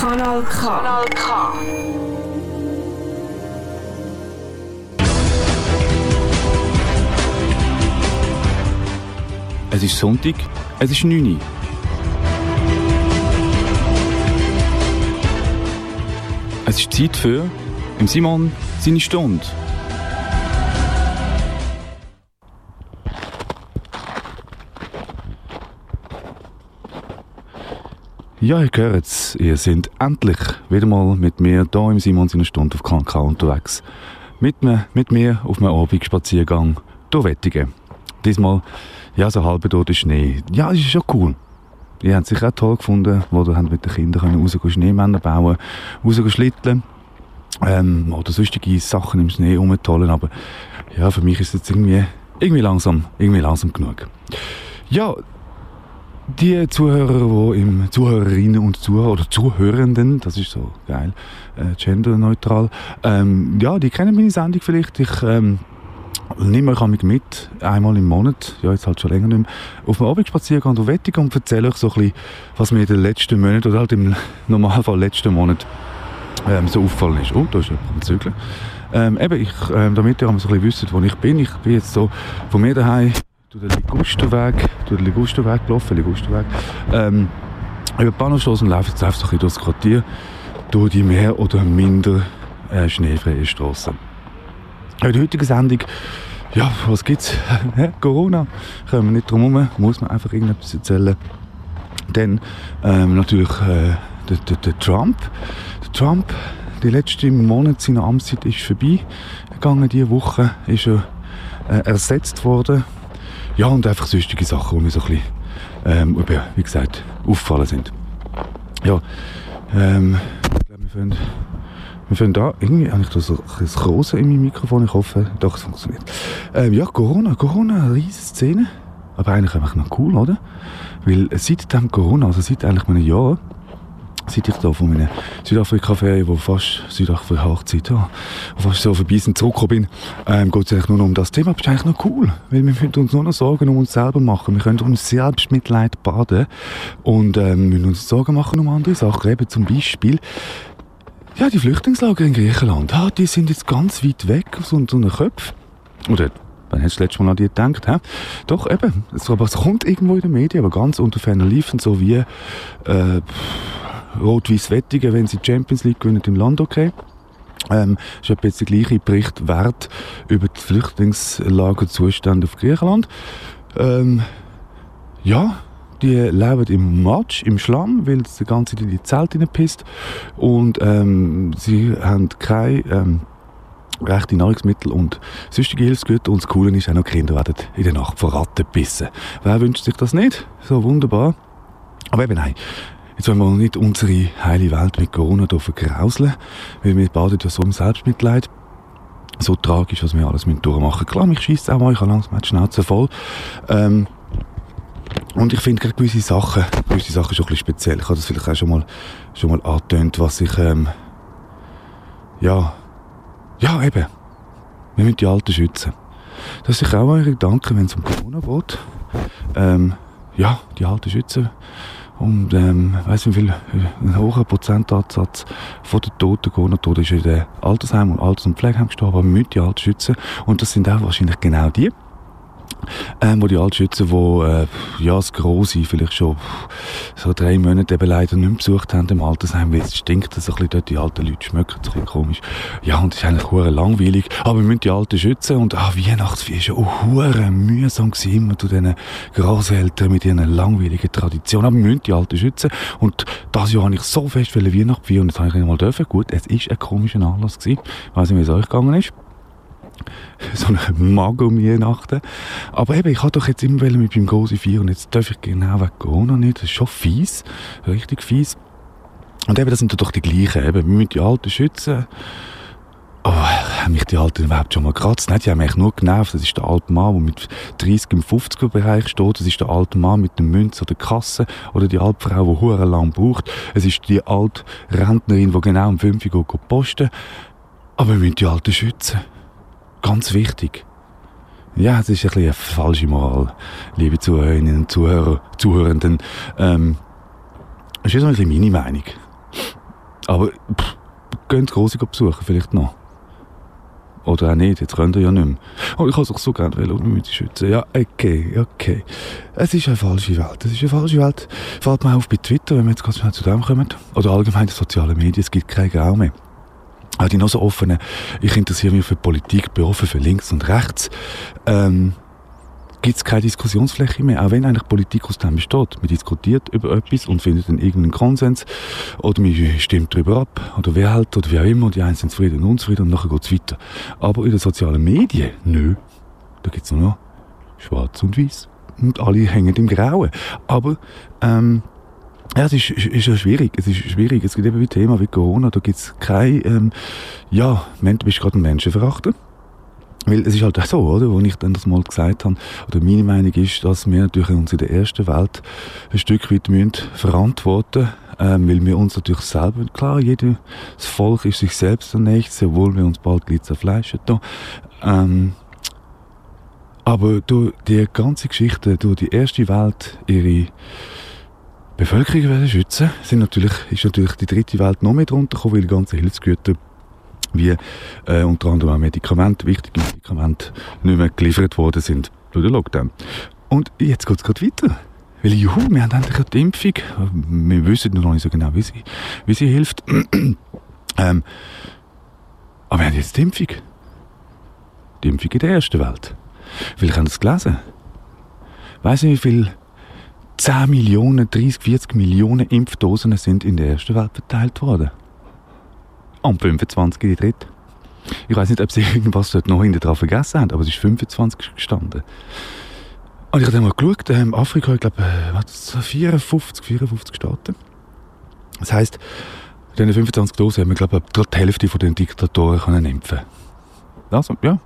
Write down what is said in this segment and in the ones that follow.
Kanal K. Kanal K. Es ist Sonntag, es ist 9 Uhr. Es ist Zeit für im Simon seine Stunde. Ja, ihr es, ihr seid endlich wieder mal mit mir hier im Simon seine Stunde auf KK unterwegs. Mit, mir, mit mir auf einem Abendspaziergang durch Wettigen. Diesmal, ja, so halb dort Schnee. Ja, das ist schon cool. Habt es sicher auch toll gefunden, wo ihr mit den Kindern raus Schneemänner bauen raus schlitteln ähm, oder sonstige Sachen im Schnee rumtollen. Aber ja, für mich ist es jetzt irgendwie, irgendwie, langsam, irgendwie langsam genug. Ja, die Zuhörer, die im Zuhörerinnen und Zuhörer oder Zuhörenden, das ist so geil, äh, genderneutral, ähm, ja, die kennen meine Sendung vielleicht. Ich ähm, nehme euch mich mit, einmal im Monat, ja jetzt halt schon länger nicht mehr, auf einem Abendspaziergang durch Wettig und erzähle euch so ein bisschen, was mir in den letzten Monaten oder halt im Normalfall letzten Monat ähm, so auffallen ist. Oh, da ist jemand am Zügeln. Ähm, eben, ich, ähm, damit ihr so ein bisschen wisst, wo ich bin. Ich bin jetzt so von mir daheim durch den Ligusterweg, durch den Ligusterweg gelaufen, Ligusterweg, ähm, über die Bahnhofstrasse laufe jetzt einfach bisschen durchs Quartier, durch die mehr oder minder äh, schneefreie Straßen. In der heutigen Sendung, ja, was gibt's? Corona, kommen wir nicht drum herum, muss man einfach irgendetwas erzählen. Dann ähm, natürlich äh, der, der, der Trump. Der Trump, die letzten Monate seiner Amtszeit ist vorbei gegangen. Diese Woche ist er äh, ersetzt worden. Ja, und einfach sonstige Sachen, die mir so ein bisschen, ähm, wie gesagt, aufgefallen sind. Ja, ähm, ich glaube, wir fangen, wir fangen da, irgendwie habe ich da so ein Krosen in meinem Mikrofon, ich hoffe, doch, es funktioniert. Ähm, ja, Corona, Corona, eine riesige Szene, aber eigentlich einfach noch cool, oder? Weil seit dem Corona, also seit eigentlich einem Jahr, seit ich da von meiner Südafrika-Ferien, wo fast Südafrika-Hochzeit, ja, fast so vorbei sind, zurückgekommen bin, ähm, geht es eigentlich nur noch um das Thema. Das ist eigentlich noch cool, weil wir müssen uns nur noch Sorgen um uns selber machen. Wir können uns Selbstmitleid baden und ähm, müssen uns Sorgen machen um andere Sachen. Eben zum Beispiel, ja, die Flüchtlingslager in Griechenland, ah, die sind jetzt ganz weit weg aus unseren Köpfen. Oder Wann hast du letzte Mal an die gedacht? He? Doch, eben. Aber es kommt irgendwo in den Medien, aber ganz unter ferner Liefen, so wie äh, Rot-Weiß Wettigen, wenn sie die Champions League gewinnen im Land, okay. Ähm, ist jetzt der gleiche Bericht wert über die Flüchtlingslagerzustände auf Griechenland. Ähm, ja, die leben im Matsch, im Schlamm, weil es die ganze Zeit in die Zelte pisst und ähm, sie haben keine ähm, rechte Nahrungsmittel und sonstige Hilfsgüter und das Coole ist auch noch, Kinder werden in der Nacht von Ratten gebissen. Wer wünscht sich das nicht? So wunderbar. Aber eben nein, Jetzt wollen wir nicht unsere heile Welt mit Corona hier vergrauseln, weil wir baden ja so im Selbstmitleid. So tragisch, was wir alles durchmachen müssen. Klar, mich schießt auch mal, ich habe langsam die Schnauze voll. Ähm, und ich finde gewisse Sachen, gewisse Sachen schon ein bisschen speziell. Ich habe das vielleicht auch schon mal, schon mal angetönt, was ich, ähm, ja, ja, eben. Wir müssen die Alten schützen. Das ist auch eure Gedanken, wenn es um Corona geht. Ähm, ja, die Alten schützen. Und ähm, weiss wie viel, ein hoher Prozentansatz von den Toten, Corona-Toten, ist in den Altersheimen und Alters- und Pflegeheimen gestorben, aber müssen die Alten schützen. Und das sind auch wahrscheinlich genau die, ähm, wo die Altschützen, die äh, ja, das Grosse vielleicht schon so drei Monate eben leider nicht mehr besucht haben im Altersheim, weil es stinkt so ein bisschen dort, die alten Leute schmecken ein bisschen komisch. Ja, und es ist eigentlich hure langweilig, aber wir müssen die Alten schützen und ah, Weihnachtsfeier war auch hure mühsam gewesen, immer zu diesen Großeltern mit ihren langweiligen Traditionen, aber wir müssen die Alten schützen und das Jahr habe ich so fest Weihnachten feiern und jetzt habe ich nicht mal dürfen. Gut, es ist ein komischer Anlass gewesen. Ich weiss nicht, wie es euch gegangen ist so eine Mag um Weihnachten. Aber eben, ich habe doch jetzt immer mit beim Gosi 4 und jetzt darf ich genau wegen Corona nicht. Das ist schon fies. Richtig fies. Und eben, das sind doch die gleichen. Eben, wir müssen die Alten schützen. Oh, haben mich die Alten überhaupt schon mal gekratzt? Nein, die haben mich nur genervt. Das ist der alte Mann, der mit 30 im 50er Bereich steht. Das ist der alte Mann mit der Münze oder der Kasse. Oder die alte Frau, die hure lang braucht. Es ist die alte Rentnerin, die genau um 5 Uhr posten Aber wir müssen die Alten schützen. Ganz wichtig. Ja, es ist ein bisschen eine falsche Moral, liebe Zuhörerinnen und Zuhörer, Zuhörenden. Ähm, das ist so ein bisschen meine Meinung. Aber pff, geht große besuchen, vielleicht noch. Oder auch nicht, jetzt könnt ihr ja nicht mehr. Oh, ich kann es so gerne mich schützen. Ja, okay, okay. Es ist eine falsche Welt. Es ist eine falsche Welt. Fällt mir auf bei Twitter, wenn wir jetzt gerade zu dem kommen. Oder allgemein die sozialen Medien, es gibt keinen Grau mehr. Auch die noch so offenen, ich interessiere mich für Politik, bin offen für links und rechts. Ähm, gibt es keine Diskussionsfläche mehr, auch wenn eigentlich Politik aus dem besteht. Man diskutiert über etwas und findet dann irgendeinen Konsens oder man stimmt darüber ab oder wer halt oder wie auch immer und die einen sind zufrieden und unzufrieden und nachher geht es weiter. Aber in den sozialen Medien, nö, da gibt es nur noch schwarz und weiß und alle hängen im Grauen. Aber ähm, ja, es ist, ist ja schwierig. Es ist schwierig. Es gibt eben wie Thema wie Corona, da gibt es kein, ähm, ja, du bist gerade ein Menschenverachter. Weil es ist halt auch so, oder, wo ich dann das mal gesagt habe, oder meine Meinung ist, dass wir natürlich uns in der ersten Welt ein Stück weit müssen verantworten ähm, weil wir uns natürlich selber, klar, jedes Volk ist sich selbst der Nächste, obwohl wir uns bald gleich zerfleischen. Ähm, aber durch die ganze Geschichte, durch die erste Welt, ihre Bevölkerung schützen, sind natürlich, ist natürlich die dritte Welt noch mehr drunter gekommen, weil die ganzen Hilfsgüter wie äh, unter anderem auch Medikamente, wichtige Medikamente, nicht mehr geliefert worden sind durch den Lockdown. Und jetzt geht es gerade weiter. Weil, juhu, wir haben endlich eine Impfung. Wir wissen noch nicht so genau, wie sie, wie sie hilft. ähm, aber wir haben jetzt die Impfung. Die Impfung in der ersten Welt. Weil ich habe das gelesen. Weißt du, wie viel 10 Millionen, 30, 40 Millionen Impfdosen sind in der ersten Welt verteilt worden? am 25. in dritte. Ich weiß nicht, ob sie irgendwas dort noch hinter dran vergessen haben, aber es ist 25 gestanden. Und ich habe dann mal geschaut, ähm, Afrika, ich glaube, äh, 54, 54 Staaten. Das heisst, in diesen 25 Dosen haben wir, glaube ich, die Hälfte von den Diktatoren können impfen Also, ja,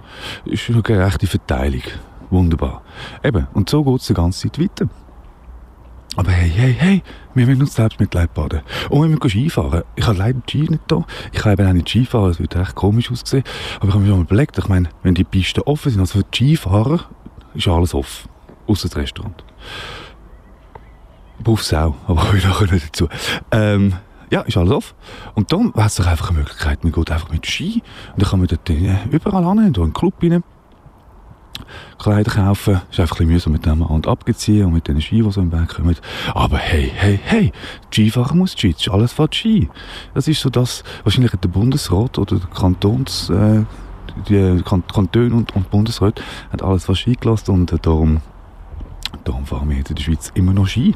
ist eine gerechte Verteilung. Wunderbar. Eben, und so geht es die ganze Zeit weiter. Aber hey, hey, hey, wir müssen uns selbst mit Leid baden. Und wir müssen Skifahren. Ich habe leider Ski nicht da. Ich kann eben auch nicht Skifahren, das würde echt komisch aussehen. Aber ich habe mir schon mal überlegt, ich meine, wenn die Pisten offen sind, also für die Skifahrer, ist alles offen. Außer das Restaurant. Buffs auch, aber ich nachher nicht dazu. Ähm, ja, ist alles offen. Und dann wäre es doch einfach eine Möglichkeit, man geht einfach mit Ski und dann kann man dort äh, überall hin, in einen Club rein Kleider kaufen. Ist einfach ein bisschen mühsam mit dem Hand abgeziehen und mit den Ski, die so im Weg kommen. Aber hey, hey, hey, Skifahrer muss Ski, alles von Ski. Das ist so das, wahrscheinlich der Bundesrat oder der Kantons, äh, die Kantone und, und Bundesrat hat alles von Ski gelassen und äh, darum, darum fahren wir jetzt in der Schweiz immer noch Ski.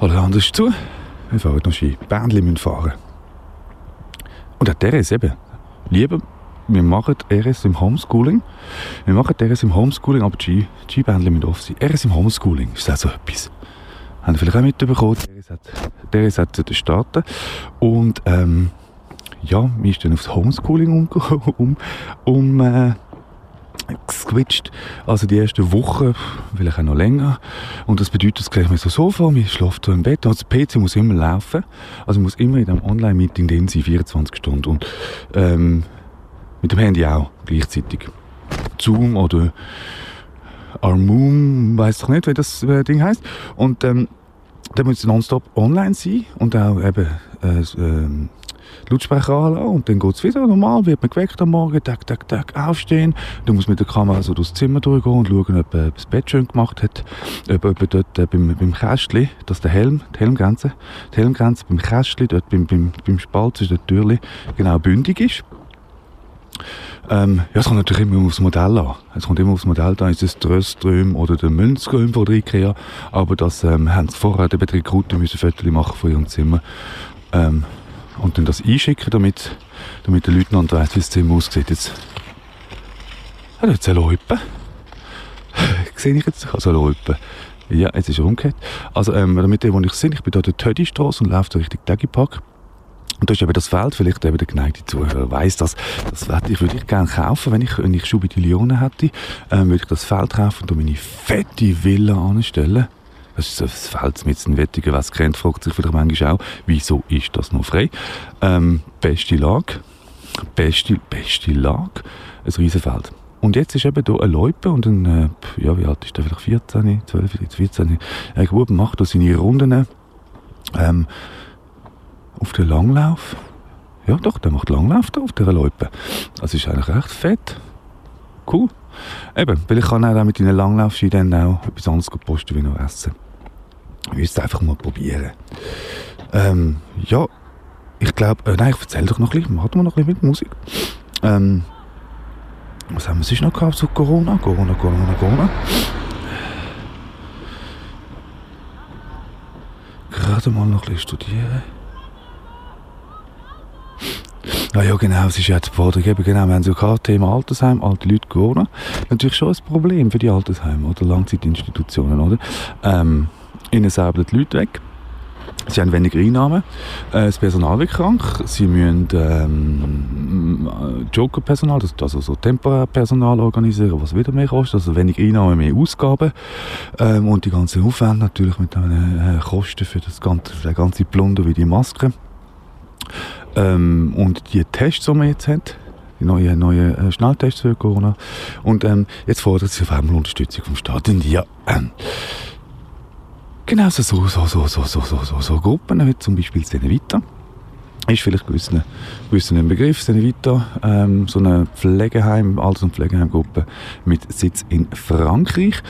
Alles anders zu. Wir fahren noch Ski. Bändchen müssen fahren. Und auch der ist eben, lieber wir machen RS im Homeschooling. Wir machen RS im Homeschooling, aber die G-Bändchen müssen offen sein. RS im Homeschooling ist auch so etwas. Haben vielleicht auch mitbekommen. RS hat, RS hat starten. Und, ähm, ja, wir sind dann aufs Homeschooling um, um, um äh, geswitcht. Also die erste Woche, vielleicht auch noch länger. Und das bedeutet, das gleich mir so Sofa, man schläft so im Bett. Also der PC muss immer laufen. Also muss immer in einem Online-Meeting sein, 24 Stunden. Und ähm, mit dem Handy auch gleichzeitig. Zoom oder Armoom, weiß doch nicht, wie das äh, Ding heißt. Und ähm, da muss nonstop online sein und auch eben äh, äh, Lautsprecher anlassen und dann geht es wieder normal, wird man geweckt am Morgen, tak, tak, tak, aufstehen. Dann muss mit der Kamera so durchs Zimmer durchgehen und schauen, ob er das Bett schön gemacht hat, ob, er dort äh, beim, beim Kästchen, das ist der Helm, die Helmgrenze, die Helmgrenze beim Kästchen, dort beim, beim, beim Spalt zwischen der Türen genau bündig ist. Ähm, ja, es kommt natürlich immer aufs Modell an. Es kommt immer aufs Modell an, ist es der oder der Münzström von der Ikea. Aber das ähm, haben sie vorher den Betrieb Route müssen Fotos machen von ihrem Zimmer. Ähm, und dann das einschicken, damit, damit der Leutnant weiss, wie das Zimmer aussieht. Jetzt hat er jetzt eine Loipe. Sehe ich jetzt? Also eine Loipe. Ja, jetzt ist er umgekehrt. Also, ähm, damit ihr, wo ich sehe, ich bin hier der Tödi-Strasse und laufe da Richtung Tegipark. Und da ist eben das Feld, vielleicht eben der geneigte Zuhörer weiss das, das würde ich, würde ich gerne kaufen, wenn ich, wenn ich Schubidillionen hätte, ähm, würde ich das Feld kaufen und meine fette Villa anstellen. Das ist das Feld mit einem Wettigen, was kennt, fragt sich vielleicht manchmal auch, wieso ist das noch frei? Ähm, beste Lage, beste, beste Lage, ein Riesenfeld. Und jetzt ist eben hier ein Loipe und ein, äh, ja, wie alt ist der, vielleicht 14, 12, 14, ein Bub macht da seine Runden, ähm, auf den Langlauf. Ja, doch, der macht Langlauf da auf dieser Loipe. Das ist eigentlich recht fett. Cool. Eben, weil ich kann auch mit deinen Langlaufski dann auch etwas anderes posten wie noch essen. Ich müsste einfach mal probieren. Ähm, ja, ich glaube, äh, nein, ich erzähle doch noch ein bisschen, warten wir noch ein bisschen mit Musik. Ähm, was haben wir sonst noch gehabt zu Corona? Corona, Corona, Corona. Gerade mal noch ein bisschen studieren. Ah ja, genau, es ist ja die Forderung, eben genau, wir haben so gerade Thema Altersheim, alte Leute, Corona. Natürlich schon ein Problem für die Altersheime oder Langzeitinstitutionen, oder? Ähm, ihnen säbeln die Leute weg. Sie haben weniger Einnahmen, äh, das Personal wird krank, sie müssen ähm, Joker-Personal, also so Temporärpersonal organisieren, was wieder mehr kostet, also weniger Einnahmen, mehr Ausgaben ähm, und die ganzen Aufwände natürlich mit den äh, Kosten für das ganze, für den ganzen Plunder wie die Masken. Ähm, und die Tests, die man jetzt hat, die neuen neue, äh, Schnelltests für Corona. Und ähm, jetzt fordert sie auf einmal Unterstützung vom Staat. Und ja, ähm, genau so, so, so, so, so, so, so, so, so Gruppen, wie zum Beispiel Senevita. Ist vielleicht gewissen, gewissen ein Begriff, Senevita, ähm, so eine Pflegeheim, Alters- und Pflegeheimgruppe mit Sitz in Frankreich.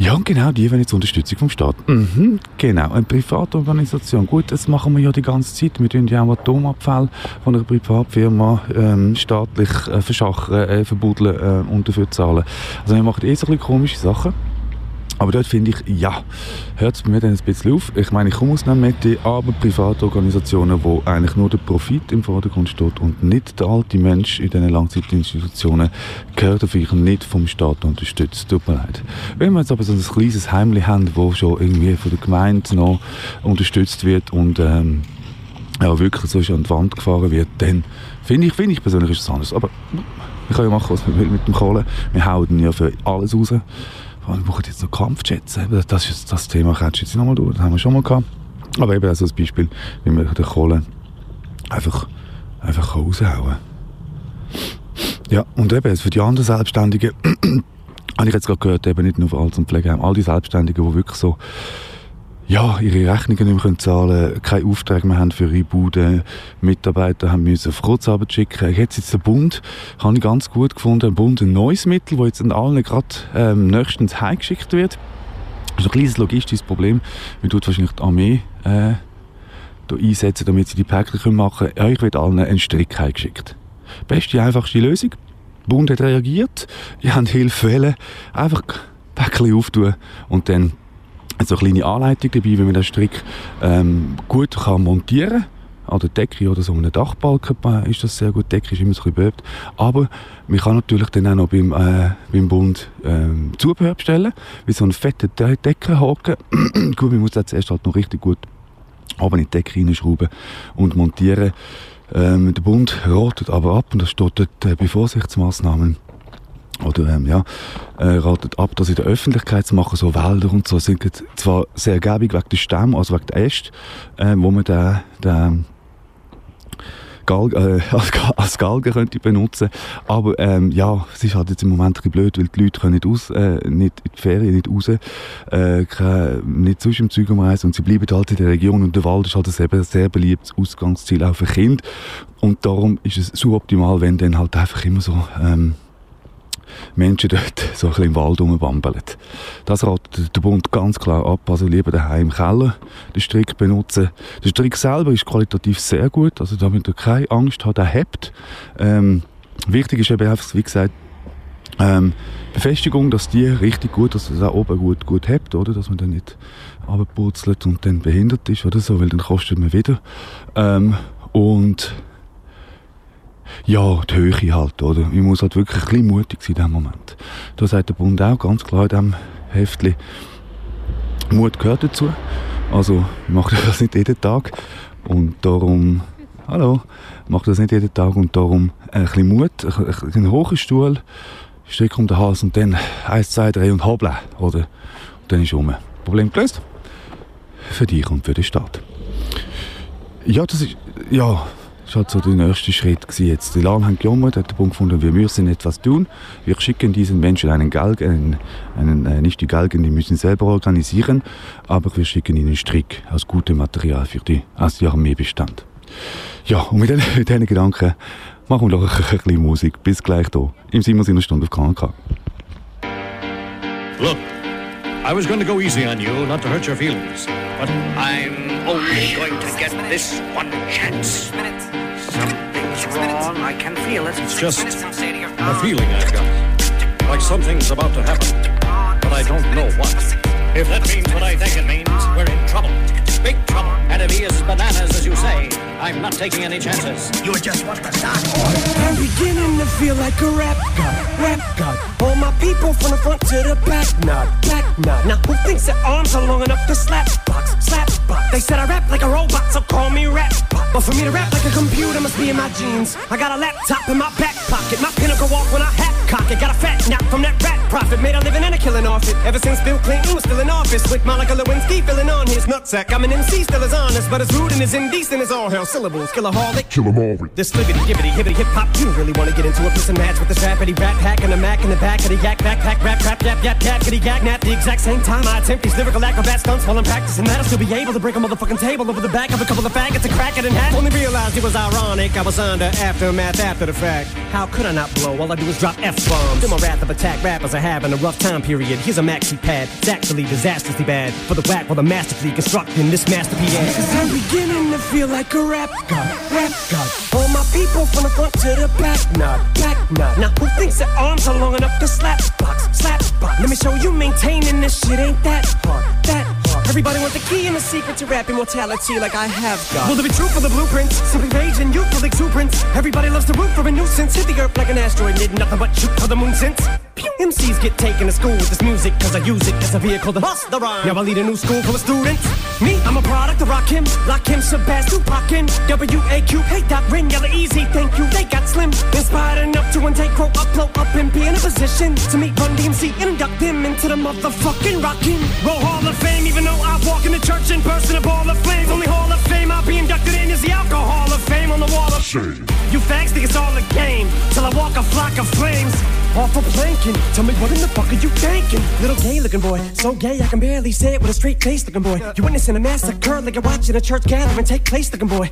Ja, genau, die wollen jetzt Unterstützung vom Staat. Mhm, genau, eine Privatorganisation. Gut, das machen wir ja die ganze Zeit. Wir tun ja auch Atomabfall von einer Privatfirma ähm, staatlich äh, verschachern, äh, verbuddeln äh, und dafür zahlen. Also wir machen eh so ein bisschen komische Sachen. Aber dort finde ich, ja, hört es mir dann ein bisschen auf. Ich meine, ich komme aus einer Mette, aber Privatorganisationen, wo eigentlich nur der Profit im Vordergrund steht und nicht der alte Mensch in diesen Langzeitinstitutionen, gehört auf ich nicht vom Staat unterstützt. Tut mir leid. Wenn wir jetzt aber so ein kleines Heimchen haben, wo schon irgendwie von der Gemeinde noch unterstützt wird und ähm, ja, wirklich so an die Wand gefahren wird, dann finde ich, finde ich persönlich ist es anders. Aber wir können ja machen, was wir will mit dem Kohlen. Wir hauen ja für alles raus. Oh, wir brauchen jetzt noch Kampfjets. Das ist das Thema, kennst du jetzt nochmal durch. Das haben wir schon mal gehabt. Aber eben als Beispiel, wie man den Kohle einfach, einfach raushauen. Ja, und eben für die anderen Selbstständigen habe ich jetzt gerade gehört, eben nicht nur für Alts- und Pflegeheim, all die Selbstständigen, die wirklich so ja, ihre Rechnungen nicht mehr zahlen können, keine Aufträge mehr haben für ihre Bude, Mitarbeiter haben müssen auf Kurzarbeit schicken. Jetzt ist der Bund, habe ich ganz gut gefunden, ein Bund ein neues Mittel, das jetzt an allen gerade ähm, nächstens heimgeschickt wird. Das ist ein kleines logistisches Problem. Man tut wahrscheinlich die Armee äh, einsetzen, damit sie die Päckchen machen können. Ja, ich werde allen einen Strick heimgeschickt. Beste, einfachste Lösung. Der Bund hat reagiert, die haben Hilfe wollen. Einfach Päckchen auftun und dann so eine kleine Anleitung dabei, wie man den Strick ähm, gut kann montieren kann. An der Decke oder so einem Dachbalken ist das sehr gut. Die Decke ist immer so ein bisschen Aber man kann natürlich dann auch noch beim, äh, beim Bund ähm, Zubehör bestellen, wie so einen fetten De Deckenhaken. gut, man muss das zuerst halt noch richtig gut aber in die Decke reinschrauben und montieren. Ähm, der Bund ratet aber ab, und das steht dort äh, bei Vorsichtsmaßnahmen, oder ähm, ja, äh, ratet ab, das in der Öffentlichkeit zu machen, so Wälder und so, sind zwar sehr gäbig wegen der Stämme, also wegen der Äste, äh, wo man den, den Galg, äh, als, Galgen könnte benutzen aber ähm, ja, es ist halt jetzt im Moment ein bisschen blöd, weil die Leute können nicht, aus, äh, nicht in die Ferien, nicht raus, äh, keine, nicht sonst im Zeug umreisen und sie bleiben halt in der Region und der Wald ist halt ein sehr beliebtes Ausgangsziel auch für Kinder. Und darum ist es suboptimal, wenn dann halt einfach immer so ähm, Menschen dort so ein bisschen im Wald rumbambeln. Das ratet der Bund ganz klar ab. Also lieber daheim im Keller den Strick benutzen. Der Strick selber ist qualitativ sehr gut. Also da müsst ihr keine Angst der hebt. Ähm, wichtig ist eben einfach, wie gesagt, ähm, Befestigung, dass die richtig gut, dass das auch oben gut, gut hebt, oder? Dass man dann nicht abpurzelt und dann behindert ist oder so, weil dann kostet man wieder. Ähm, und ja, die Höhe halt, oder? Ich muss halt wirklich ein bisschen mutig sein in diesem Moment. Da sagt der Bund auch ganz klar in diesem Heftchen, Mut gehört dazu. Also macht das nicht jeden Tag und darum, hallo, macht das nicht jeden Tag und darum ein bisschen Mut, ein, hohen Stuhl, Strick um den Hals und dann eins, zwei, drei und hoppla, oder? Und dann ist um. Problem gelöst. Für dich und für den Staat. Ja, das ist, ja, Das war so der nächste Schritt jetzt. Die Alarm haben gejammert, hat den Punkt gefunden, wir müssen etwas tun. Wir schicken diesen Menschen einen Galgen, einen, einen, äh, nicht die Galgen, die müssen selber organisieren, aber wir schicken ihnen Strick aus gutem Material für die, als die Armeebestand. Ja, und mit diesen, Gedanken machen wir doch ein bisschen Musik. Bis gleich hier im Simons Stunde auf KNK. Look, I was going to go easy on you, not to hurt your feelings. But I'm only going to get this one chance. Something's wrong. I can feel it. It's just a feeling I've got. Like something's about to happen. But I don't know what. If that means what I think it means, we're in trouble. Big trouble. And if he is bananas, as you say, I'm not taking any chances. You're just want the start. I'm beginning to feel like a rap god, rap god. All my people from the front to the back, nod, back nod. Now who thinks their arms are long enough to slap box, slap box? They said I rap like a robot, so call me rap. Bot. But for me to rap like a computer must be in my genes. I got a laptop in my back pocket, my pinnacle walk when I hat cock it. Got a fat nap from that rat profit, made a living and a killing off it. Ever since Bill Clinton was still in office, with Monica Lewinsky filling on his nutsack. I'm an MC, still as honest, but as rude and as indecent as all hell. Syllables, kill a harlot, kill 'em all. This libbity, gibbity, hibbity, hip hop. You really wanna get into a piss and match with this rappity rap pack and a mac in the back of the yak backpack rap crap yap yap yap kitty yak nap. The exact same time I attempt these lyrical acrobat stunts while I'm practicing that, I'll still be able to break a motherfucking table over the back of a couple of faggots and crack it in half. Only realized it was ironic. I was under aftermath after the fact. How could I not blow? All I do is drop f bombs. In my wrath of attack, rappers are having a rough time period. Here's a maxi pad. It's actually disastrously bad for the whack while the masterfully constructing this masterpiece. Cause I'm beginning to feel like a rap god, rap god. All my people from the front to the back, nod, back nod. Now who thinks their arms are long enough to slap box, slap box? Let me show you maintaining this shit ain't that hard, that hard. Everybody wants the key and the secret to rap immortality like I have got. Will there be truth for the blueprints? Simply rage and youthful exuberance. Everybody loves to root for a nuisance. Hit the earth like an asteroid, did nothing but shoot for the moon since. MCs get taken to school with this music cause I use it as a vehicle to bust the rhyme. Now I lead a new school full of students. Me, I'm a product of Rakim, Lakim, Shabazz, Tupac, W-A-Q, hey, Doc, Rin, Yella, Easy, thank you, they got slim. Inspired enough to intake, quote, upload, up and be in a position to meet Run DMC and induct them into the motherfucking Rockin' Roll Hall of Fame, even though I walk in the church in person, a ball of flames. Only Hall of Fame I'll be inducted in is the Alcohol of Fame on the wall of shame. You fags think it's all a game, till I walk a flock of flames. Off of planking, tell me what in the fuck are you thinking? Little gay looking boy, so gay I can barely say it with a straight face looking boy. You witnessing a massacre like you're watching a church gathering take place looking boy.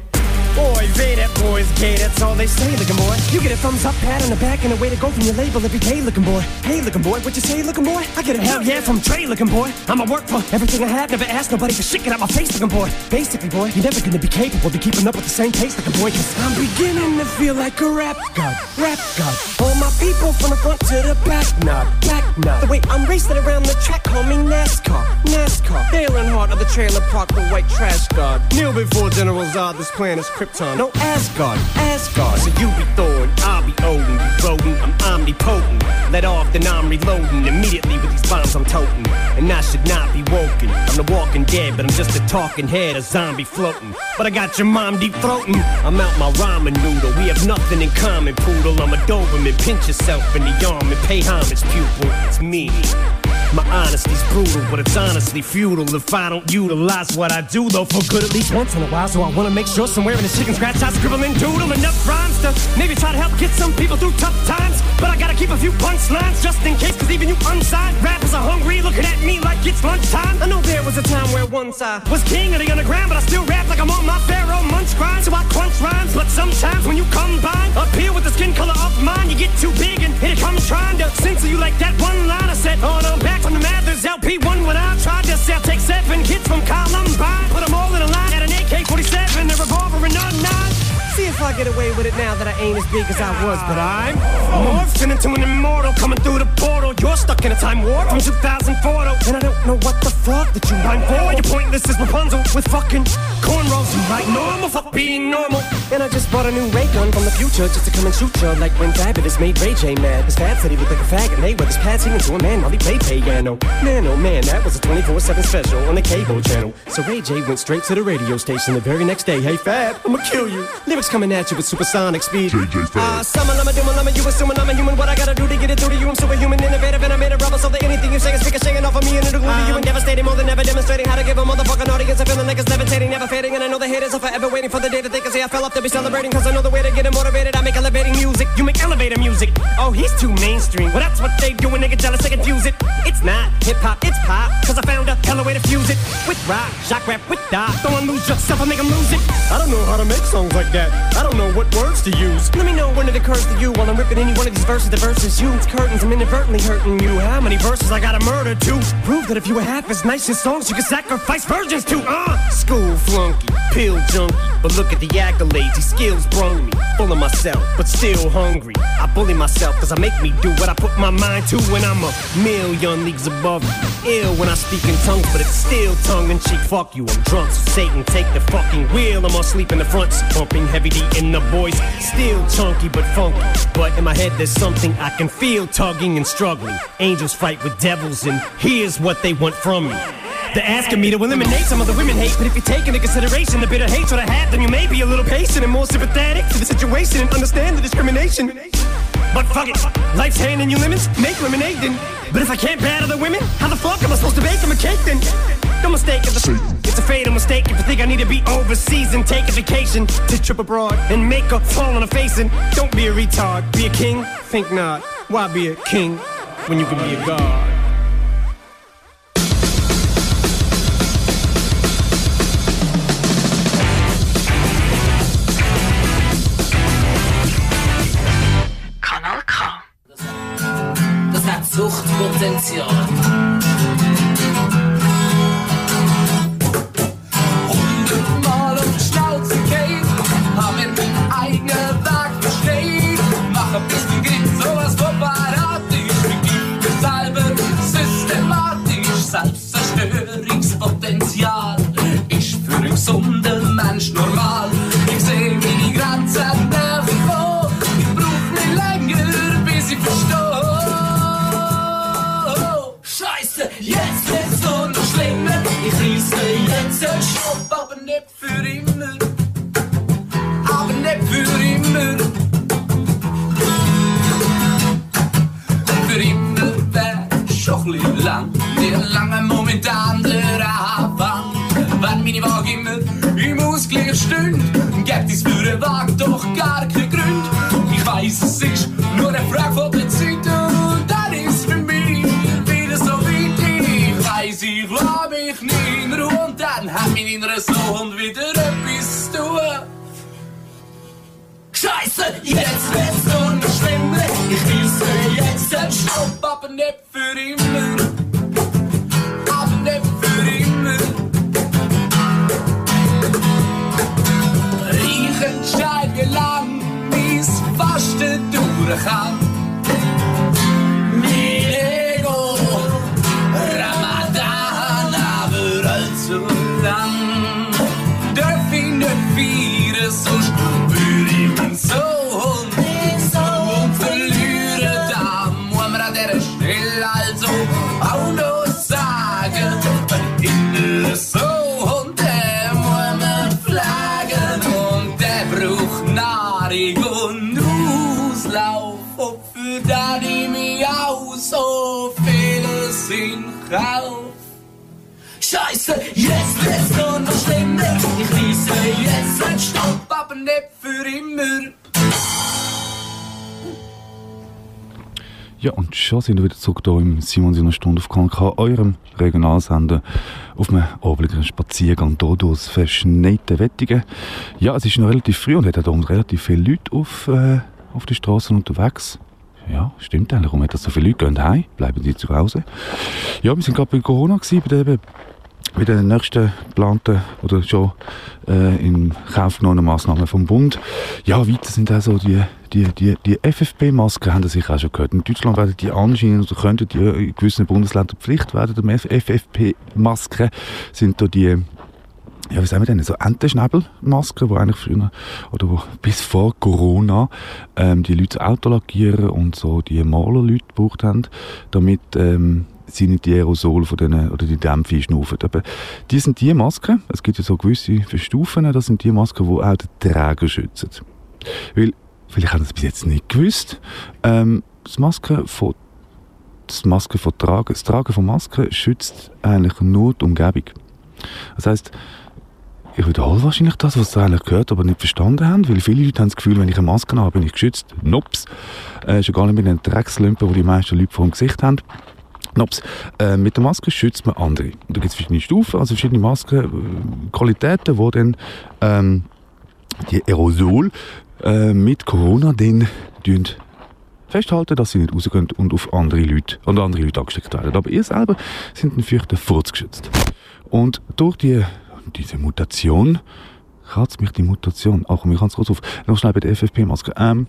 Boy, Ray, that boy's gay, that's all they say, looking boy. You get a thumbs up, pat on the back, and a way to go from your label every day, looking boy. Hey, looking boy, what you say, looking boy? I get a hell yeah from Trey, looking boy. I'ma work for everything I have, never ask nobody for shit, get out my face, looking boy. Basically, boy, you're never gonna be capable of keeping up with the same pace, looking boy, cause I'm beginning to feel like a rap god, rap god. All my people from the front to the back, nod, back nod. The way I'm racing around the track, call me NASCAR, NASCAR. Dale Earnhardt of the trailer park, the white trash god. Kneel before General Zod, this planet's Krypton. No Asgard, Asgard. So you be Thor, I'll be Odin. I'm omnipotent. Let off, then I'm reloading. Immediately with these bombs I'm toting. And I should not be woken. I'm the walking dead, but I'm just a talking head, a zombie floating. But I got your mom deep throating. I'm out my ramen noodle. We have nothing in common, poodle. I'm a Doberman. Pinch yourself in the arm and pay homage, pupil. It's me. My honesty's brutal, but it's honestly futile if I don't utilize what I do, though, for good at least once in a while. So I wanna make sure somewhere in the chicken scratch I scribble and doodle enough rhymes to maybe try to help get some people through tough times. But I gotta keep a few punchlines just in case, cause even you unsigned rappers are hungry, looking at me like it's lunchtime. I know was a time where once I was king of the underground, but I still rap like I'm on my Pharaoh munch grind. So I crunch rhymes, but sometimes when you combine up here with the skin color of mine, you get too big and it comes trying to censor you like that one line I said. On no, back from the Mathers LP1 when I tried to sell. Take seven kids from Columbine, put them all in a line if I get away with it now that I ain't as big as I was, but I'm morphing into an immortal coming through the portal. You're stuck in a time warp from 2004, and I don't know what the fuck that you rhyme for. You're pointless as Rapunzel with fucking cornrows. You like normal, fuck being normal. And I just bought a new ray gun from the future just to come and shoot you like when Fabulous made Ray J mad. His dad said he looked like a faggot, and they with his pad singing to a man while he played piano. Man, oh man, that was a 24-7 special on the cable channel. So Ray J went straight to the radio station the very next day. Hey Fab, I'ma kill you. Lyrics coming at you with supersonic speed. JJ Fab. Ah, summer, I'm a doom, I'm a you assuming I'm a human. What I gotta do to get it through to you? I'm superhuman, innovative, and I made a rubber so that anything you say is ricocheting off of me and it'll glue to you and devastating more than ever, demonstrating how to give a motherfucking audience a feeling like it's levitating, never fading. And I know the haters are forever waiting for the day that they can say I fell off they'll be celebrating cause I know the way to get them motivated. I make elevating music, you make elevator music. Oh, he's too mainstream. Well, that's what they do when they get jealous, they confuse it. It's not hip hop, it's pop, cause I found a hella way to fuse it. With rock, shock rap, with dot. Don't lose yourself, I make them lose it. I don't know how to make songs like that. I don't know what words to use. Let me know when it occurs to you while I'm ripping any one of these verses. The verses you, it's curtains, I'm inadvertently hurting you. How many verses I gotta murder to? Prove that if you were half as nice as songs, you could sacrifice virgins to. Uh, school flunky, pill junkie. But look at the accolades, these skills brung me. Full of myself, but still hungry. I bully myself cause I make me do what I put my mind to when I'm a million leagues above you. Ill when I speak in tongues, but it's still tongue in cheek. Fuck you, I'm drunk, so Satan take the fucking wheel. I'm all asleep in the front, pumping heavy in the voice. Still chunky but funky. But in my head there's something I can feel tugging and struggling. Angels fight with devils, and here's what they want from me. They're asking me to eliminate some of the women hate, but if you take into consideration the bitter hatred I have, then you may be a little patient and more sympathetic to the situation and understand the discrimination. But fuck it, life's handing you lemons, make lemonade then. But if I can't battle the women, how the fuck am I supposed to bake them a cake then? No mistake, it's a, it's a fatal mistake if you think I need to be overseas and take a vacation to trip abroad and make a fall on a face and don't be a retard, be a king, think not. Why be a king when you can be a god? Kanal K. Das hat Suchtpotenzial. Ich lass mich nie in Ruhe und dann hat mein innerer Sohn wieder etwas zu tun. Scheiße, jetzt wird's nur noch schlimmer. Ich reiße jetzt den Stopp, aber nicht für immer. Aber nicht für immer. Ich entscheide, wie lang mein Fasten dauern kann. Scheiße, jetzt wird's nur noch schlimmer. Ich reiße jetzt einen Stopp, aber nicht für immer. Ja, und schon sind wir wieder zurück hier im Simon in einer Stunde auf KNK, eurem Regionalsender, auf einem abendlichen Spaziergang hier durch das verschneite Wettige. Ja, es ist noch relativ früh und hat auch relativ viele Leute auf, äh, auf den Straßen unterwegs. Ja, stimmt eigentlich. Warum hat das so viele Leute? Gehen heim, bleiben die zu Hause. Ja, wir sind gerade bei Corona gewesen, bei der, bei den nächsten geplanten oder schon äh, in Kauf genommenen Massnahmen vom Bund. Ja, weiter sind auch so die, die, die, die FFP-Masken, haben Sie sicher auch schon gehört. In Deutschland werden die anscheinend oder könnten die in gewissen Bundesländern Pflicht werden. FFP-Masken sind da die ja, wie sagen wir denn, so Entenschnäbelmasken, die eigentlich früher, oder wo bis vor Corona, ähm, die Leute das Auto lackieren und so die Malerleute gebraucht haben, damit ähm, nicht die Aerosole von denen, oder die Dämpfe einschnaufen. Aber die sind die Masken, es gibt ja so gewisse Stufen, das sind die Masken, die auch den Träger schützen. Weil, vielleicht haben das bis jetzt nicht gewusst, ähm, das Masken von das Masken von Tragen, das Tragen von Masken schützt eigentlich nur die Umgebung. Das heißt, ich wiederhole wahrscheinlich das, was Sie eigentlich gehört, aber nicht verstanden haben, weil viele Leute haben das Gefühl, wenn ich eine Maske habe, bin ich geschützt. Nops. Äh, schon gar nicht mit den Dreckslümpen, die die meisten Leute vor dem Gesicht haben. Nops. Äh, mit der Maske schützt man andere. Und da gibt es verschiedene Stufen, also verschiedene Maskenqualitäten, wo dann ähm, die Aerosol äh, mit Corona dann festhalten, dass sie nicht rausgehen und auf andere Leute, und andere Leute angesteckt werden. Aber ihr selber sind dann fürchten furzgeschützt. Und durch die, diese Mutation, kratzt mich die Mutation, komm, ich kann es kurz auf, noch schnell bei der FFP-Maske. Ähm,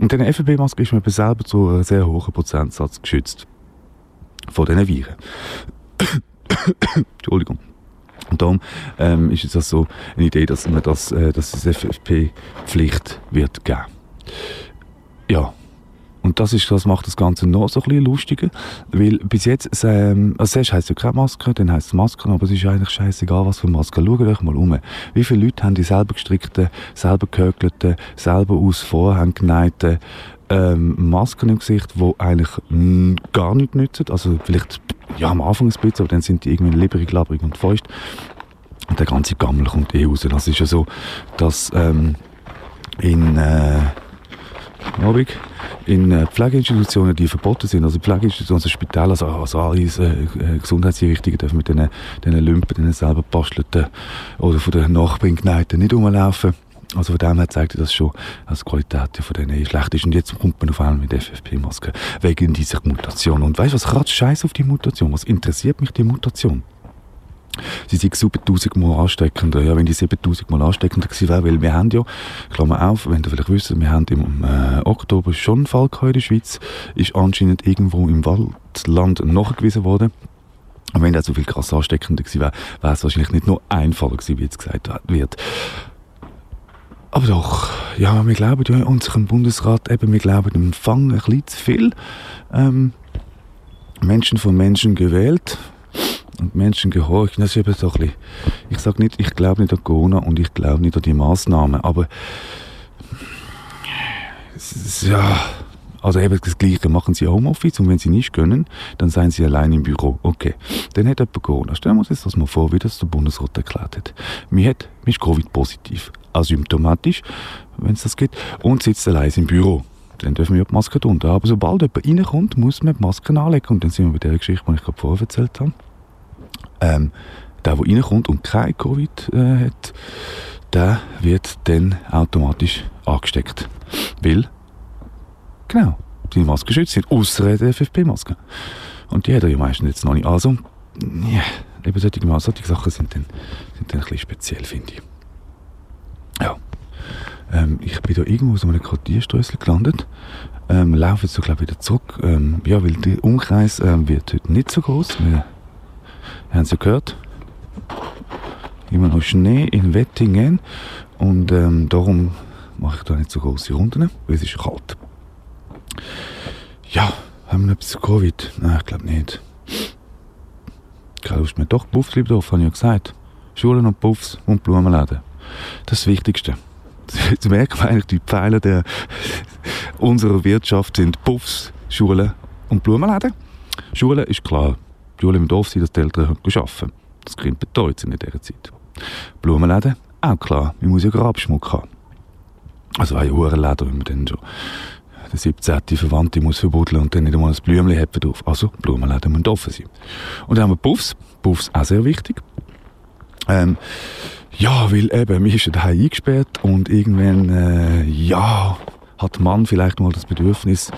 und diese FFP-Maske ist man selber zu einem sehr hohen Prozentsatz geschützt. Von diesen Viren. Entschuldigung. Und darum ähm, ist es das so eine Idee, dass man das, äh, dass es FFP-Pflicht wird geben. Ja. Und das, ist, das macht das Ganze noch so ein bisschen lustiger, weil bis jetzt, ähm, also zuerst heisst es ja keine Maske, dann heisst es Masken, aber es ist eigentlich scheißegal, was für Masken. Schaut euch mal um. Wie viele Leute haben die selber gestrickten, selber gehökelten, selber aus Vorhang geneigten ähm, Masken im Gesicht, die eigentlich gar nicht nützen. Also vielleicht ja, am Anfang ein bisschen, aber dann sind die irgendwie labrig, labrig und feucht. Und der ganze Gammel kommt eh raus. Das ist ja so, dass ähm, in äh, in äh, Pflegeinstitutionen, die verboten sind, also Pflegeinstitutionen, also Spitäler, also, also alle äh, Gesundheitseinrichtungen dürfen mit diesen Lümpen, diesen selber bastelten oder von den Nachbarn geneigten nicht rumlaufen. Also von dem her zeigt das schon, dass die Qualität von denen eh schlecht ist. Und jetzt kommt man auf einmal mit FFP-Masken wegen dieser Mutation. Und weißt du, was kratzt Scheiß auf die Mutation? Was interessiert mich die Mutation? Sie sind 7000 Mal ansteckender. Ja, wenn die 7000 Mal ansteckender gewesen wäre, weil wir haben ja, Klammer auf, wenn ihr vielleicht wisst, wir haben im äh, Oktober schon einen Fall in der Schweiz, ist anscheinend irgendwo im Waldland nachgewiesen worden. Und wenn der so viel krass ansteckender gewesen wäre, wäre es wahrscheinlich nicht nur ein Fall gewesen, wie jetzt gesagt wird. Aber doch, ja, wir glauben ja unserem Bundesrat eben, wir glauben dem Fang ein bisschen zu viel. Ähm, Menschen von Menschen gewählt und Menschen gehorchen. Das ist eben so ein bisschen, ich sage nicht, ich glaube nicht an Corona und ich glaube nicht an die Massnahmen, aber ja, also eben das Gleiche machen sie Homeoffice und wenn sie nicht können, dann seien sie allein im Büro. Okay, dann hat jemand Corona. Stellen wir uns das mal vor, wie das der Bundesrat erklärt hat. Mir hat, mir ist Covid positiv, asymptomatisch, wenn es das geht, und sitzt allein im Büro. Dann dürfen wir die Maske tun. Aber sobald jemand reinkommt, muss man die Masken anlegen. Und dann sind wir bei der Geschichte, die ich gerade vorher erzählt habe. Ähm, der, der reinkommt und kein Covid äh, hat, der wird dann automatisch angesteckt. Weil, genau, die Masken geschützt sind, außer der FFP-Maske. Und die hat er ja meistens jetzt noch nicht. Also, ja, eben solche, solche Sachen sind dann, sind dann ein bisschen speziell, finde ich. Ja. Ähm, ich bin da irgendwo so einem Quartierströssel gelandet. Ähm, laufe jetzt so, glaube wieder zurück. Ähm, ja, weil der Umkreis ähm, wird heute nicht so groß. Wir haben es ja gehört. Immer noch Schnee in Wettingen. Und ähm, darum mache ich da nicht so große Runden, weil es ist kalt. Ja, haben wir noch etwas Covid? Nein, ich glaube nicht. Keine Lust mehr. Doch, Puffs bleibt offen, habe ich ja gesagt. Schulen und Puffs und Blumenläden. Das Wichtigste. Jetzt merken wir eigentlich, die Pfeiler der, unserer Wirtschaft sind Puffs, Schulen und Blumenläden. Schulen ist klar. Schulen müssen offen sein, dass die Eltern arbeiten Das Kind betreut sind in dieser Zeit. Blumenläden, auch klar. Man muss ja Grabschmuck haben. Also ein Uhrenläden, wenn man dann schon der 17. Verwandte muss verbuddeln und dann nicht einmal ein Blümchen hat drauf. Also Blumenläden müssen offen sein. Und dann haben wir Puffs. Puffs auch sehr wichtig. Ähm, ja, weil eben, mich ist daheim eingesperrt und irgendwann, äh, ja, hat Mann vielleicht mal das Bedürfnis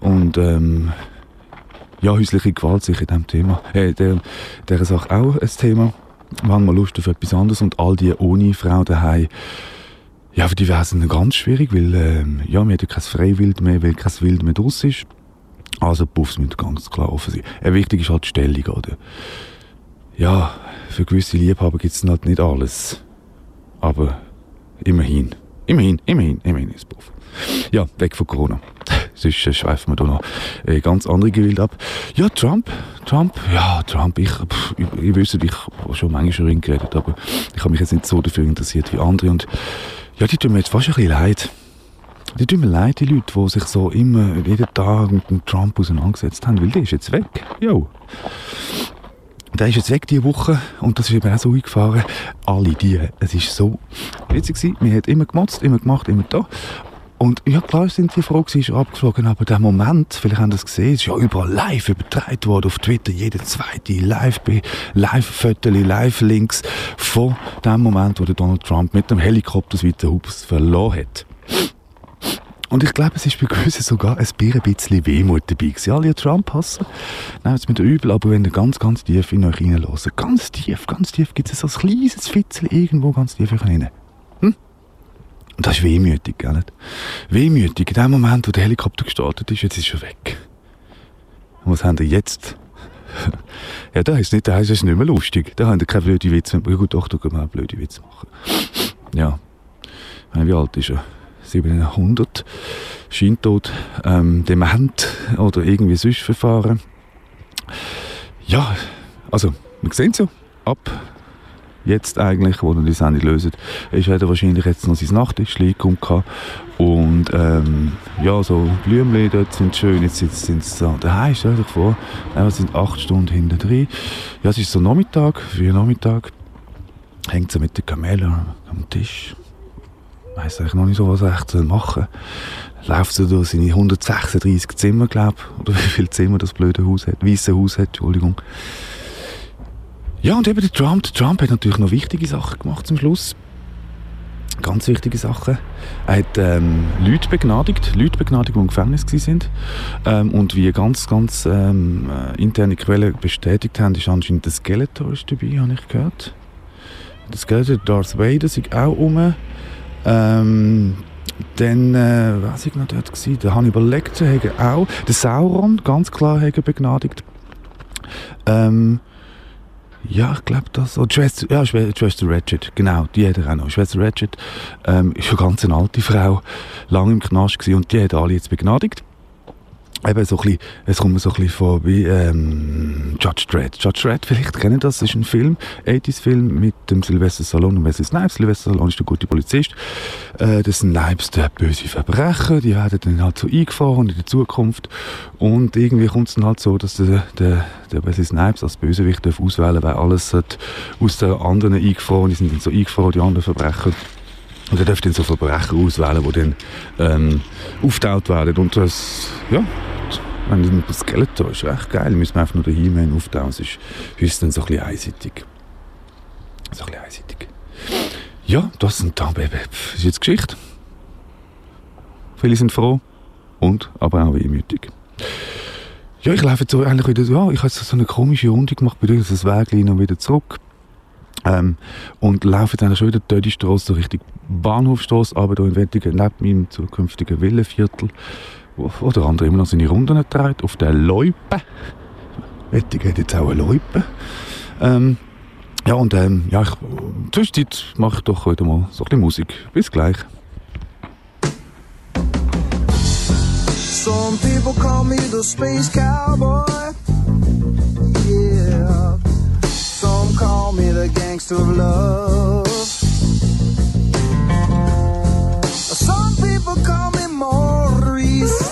und ähm, ja, häusliche Gewalt sicher in diesem Thema, äh, der, der Sache auch ein Thema. Wir haben mal Lust auf etwas anderes und all die ohne Frau daheim, ja, für die wäre es dann ganz schwierig, weil ähm, ja, wir haben ja kein Freiwild mehr, weil kein Wild mehr draus ist. Also Puffs müssen ganz klar offen sein. Äh, wichtig ist halt die Stellung, oder? Ja, für gewisse Liebhaber gibt es halt nicht alles. Aber immerhin. Immerhin, immerhin, immerhin ist Puff. Ja, weg von Corona. Sonst schweifen wir da noch äh, ganz andere Gewilde ab. Ja, Trump. Trump, ja, Trump. Ich, ich, ich wüsste, ich habe schon manchmal schon geredet, aber ich habe mich jetzt nicht so dafür interessiert wie andere. Und ja, die tun mir jetzt fast ein bisschen leid. Die tun mir leid, die Leute, die sich so immer, jeden Tag mit dem Trump auseinandergesetzt haben, weil der ist jetzt weg. Jo. Der ist jetzt weg diese Woche und das ist eben auch so eingefahren. Alle die. Es ist so witzig gewesen. Man hat immer gemotzt, immer gemacht, immer da. Und ja, klar sind die froh gewesen, ist abgeflogen, aber der Moment, vielleicht haben das gesehen, ist ja überall live übertragen worden auf Twitter, jeder zweite live, live-Fotos, live-Links von dem Moment, wo Donald Trump mit dem Helikopter das Weite verloren hat. Und ich glaube, es ist bei gewissen sogar ein bisschen Wehmut dabei gewesen. Alle Trump-Hasser nehmen es mit übel, aber wenn ihr ganz, ganz tief in euch reinlässt, ganz tief, ganz tief, gibt es so ein kleines Fitzel irgendwo ganz tief rein. Hm? Und das ist wehmütig, gell? Wehmütig. In dem Moment, wo der Helikopter gestartet ist, jetzt ist er weg. Und was haben wir jetzt? ja, da ist nicht, da ist es nicht mehr lustig. Da haben wir keine blöde Witze. Ja gut, doch, da können wir auch blöde Witze machen. Ja. Wie alt ist er? 700 Scheintod, ähm, dement oder irgendwie sonst verfahren. Ja, also, wir sehen so, ab jetzt eigentlich, wo er die Sendung löst, ist er wahrscheinlich jetzt noch sein Nachttischchen gehabt und ähm, ja, so Blümchen dort sind schön, jetzt sind sie da. Daheim, stell dir vor, ja, es sind acht Stunden hinter drin. Ja, es ist so Nachmittag, früher Nachmittag, hängt so mit den Kamelen am Tisch, weiß eigentlich noch nicht so, was er echt machen soll. Läuft so durch seine 136 Zimmer, glaube oder wie viele Zimmer das blöde Haus hat, weiße Haus hat, Entschuldigung. Ja, und eben der Trump, der Trump hat natürlich noch wichtige Sachen gemacht zum Schluss. Ganz wichtige Sachen. Er hat ähm, Leute begnadigt, Leute begnadigt, die im Gefängnis waren. Ähm, und wie ganz, ganz ähm, äh, interne Quellen bestätigt haben, ist anscheinend der Skeletor ist dabei, habe ich gehört. Der Skeletor, Darth Vader, ist auch rum. Ähm, dann, äh, was ich noch dort gewesen, der Hannibal Lecter hat auch, der Sauron, ganz klar, hat begnadigt. Ähm, ja, ich glaube das. Und Schwester, ja, Schwester Ratchet, genau, die hat er auch noch. Schwester Ratchet ähm, ist eine ganz alte Frau, lange im Knast gewesen und die hat alle jetzt begnadigt eben so ein bisschen, es kommt mir so ein bisschen vor wie ähm, Judge Dredd. Judge Dredd, vielleicht kennen das, ist ein Film, 80s-Film mit dem Sylvester Stallone und Wesley Snipes. Sylvester Stallone ist der gute Polizist. Äh, das Snipes der böse Verbrecher, die werden dann halt so eingefahren in der Zukunft und irgendwie kommt es dann halt so, dass der, der, der Wesley Snipes als Bösewicht darf auswählen, weil alles hat aus den anderen eingefahren, die sind dann so eingefahren, die anderen Verbrecher. Und er darf dann so Verbrecher auswählen, die dann ähm, auftaucht werden. Und das, ja, wenn das Skeletor ist recht geil. Müssen wir einfach nur den He-Man auftauchen. Sonst ist es dann so ein bisschen einseitig. So ein bisschen einseitig. Ja, das sind da, Baby. Das ist jetzt Geschichte. Viele sind froh und aber auch wehmütig. Ja, ich laufe jetzt so eigentlich wieder, ja, ich habe so eine komische Runde gemacht, durch das Weg noch wieder zurück. Ähm, und laufe dann schon wieder die Straße, Richtung Bahnhofstraße, aber da in Wettigen, neben meinem zukünftigen Villenviertel, wo, wo der andere immer noch seine Runden dreht, auf der Loipe. Wettigen hat jetzt auch eine Loipe. Ähm, ja, und ähm, ja, ich, zwischenzeit mache ich doch heute mal so ein bisschen Musik. Bis gleich. Some people call me the space cowboy. Yeah. Some call me the gangster of love. Some people call me Maurice.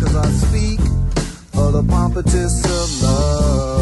Cause I speak of the pompatus of love.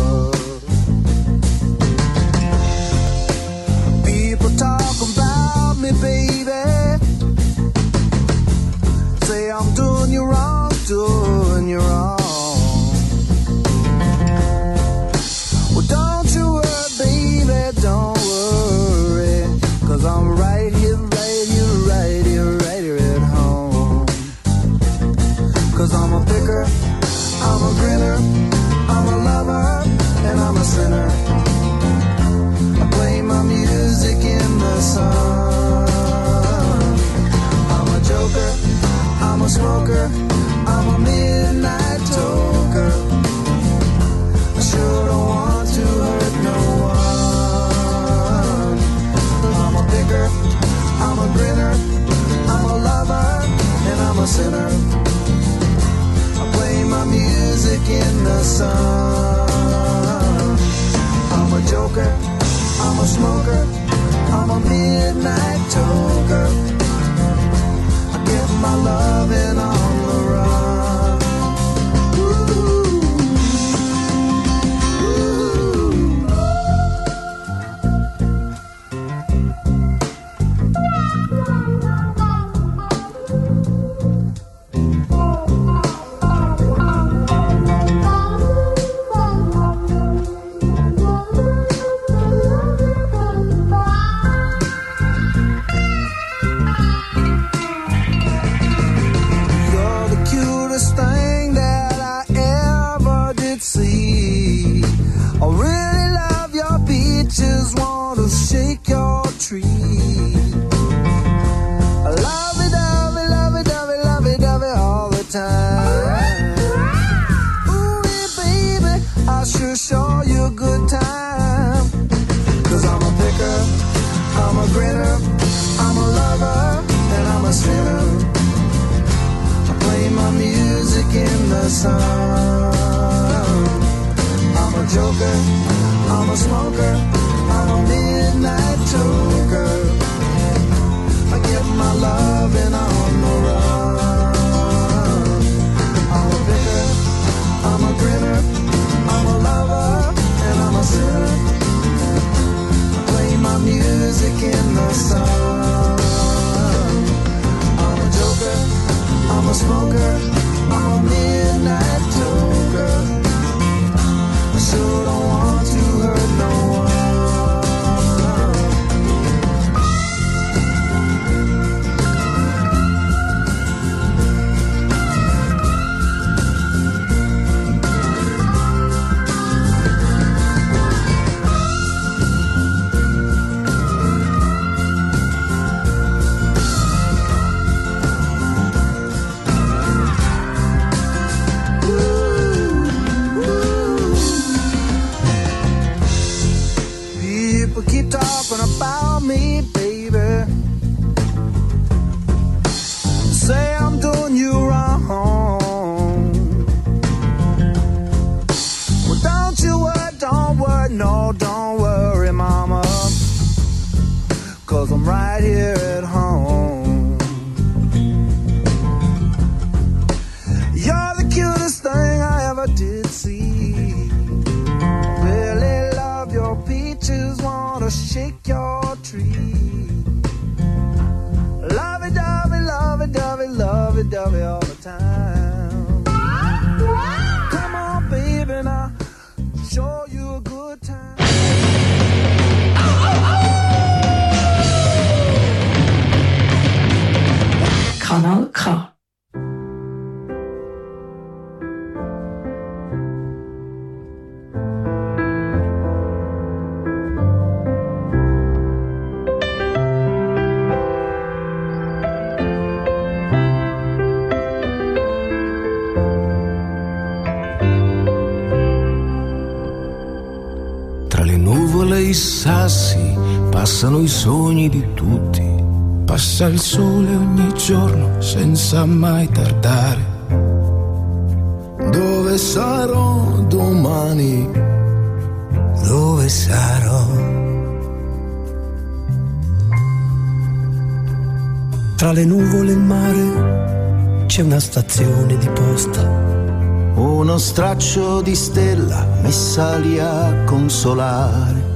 time. faccia il sole ogni giorno senza mai tardare. Dove sarò domani? Dove sarò? Tra le nuvole e il mare c'è una stazione di posta. Uno straccio di stella mi salì a consolare.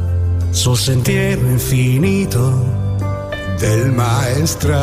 Sul sentiero infinito del maestral.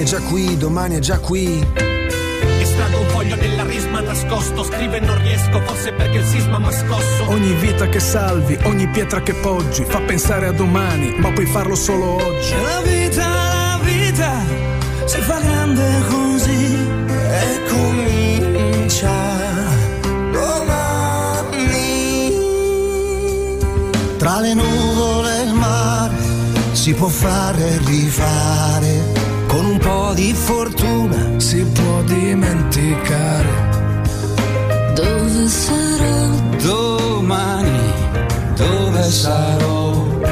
È già qui, domani è già qui. E strago un foglio della risma nascosto, scrive non riesco, forse perché il sisma m'ha scosso. Ogni vita che salvi, ogni pietra che poggi, fa pensare a domani, ma puoi farlo solo oggi. La vita, la vita, si fa grande così e comincia. Domani. Tra le nuvole e il mare si può fare rifare po' di fortuna si può dimenticare. Dove sarò? Domani, dove sarò?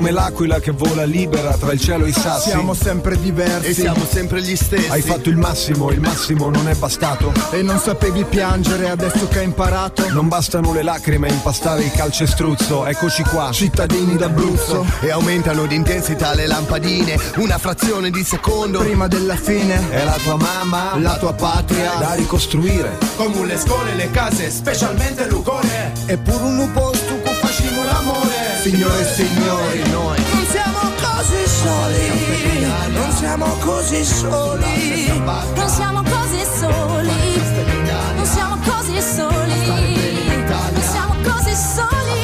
Come l'aquila che vola libera tra il cielo e i sassi. Siamo sempre diversi E siamo sempre gli stessi. Hai fatto il massimo, il massimo non è bastato. e non sapevi piangere adesso che hai imparato. Non bastano le lacrime a impastare il calcestruzzo. Eccoci qua, cittadini d'Abruzzo. E aumentano di intensità le lampadine. Una frazione di secondo. Prima della fine, È la tua mamma, la tua patria. da ricostruire. Come le scuole, le case, specialmente Lucone. Eppure un l'amore. Signore e signori, noi. Non siamo così soli. Non siamo così soli. Non siamo così soli. Non siamo così soli. Non siamo così soli.